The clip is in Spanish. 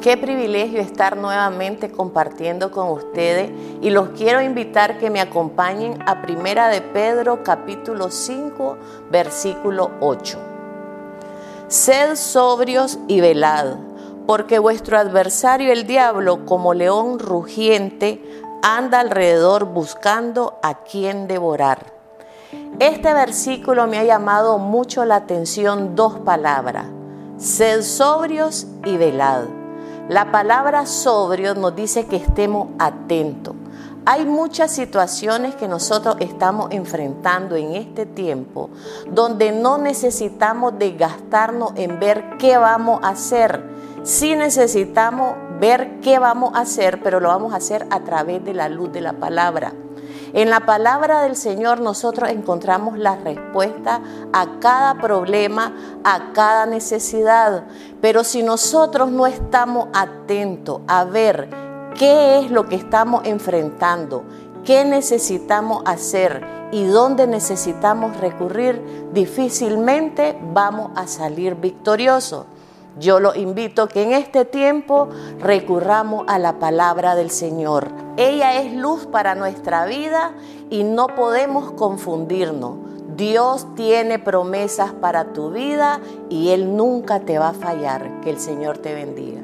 Qué privilegio estar nuevamente compartiendo con ustedes y los quiero invitar que me acompañen a Primera de Pedro capítulo 5 versículo 8. Sed sobrios y velad, porque vuestro adversario el diablo como león rugiente anda alrededor buscando a quien devorar. Este versículo me ha llamado mucho la atención dos palabras, sed sobrios y velad. La palabra sobrio nos dice que estemos atentos. Hay muchas situaciones que nosotros estamos enfrentando en este tiempo donde no necesitamos desgastarnos en ver qué vamos a hacer. Sí necesitamos ver qué vamos a hacer, pero lo vamos a hacer a través de la luz de la palabra. En la palabra del Señor nosotros encontramos la respuesta a cada problema, a cada necesidad. Pero si nosotros no estamos atentos a ver qué es lo que estamos enfrentando, qué necesitamos hacer y dónde necesitamos recurrir, difícilmente vamos a salir victoriosos. Yo lo invito que en este tiempo recurramos a la palabra del Señor. Ella es luz para nuestra vida y no podemos confundirnos. Dios tiene promesas para tu vida y Él nunca te va a fallar. Que el Señor te bendiga.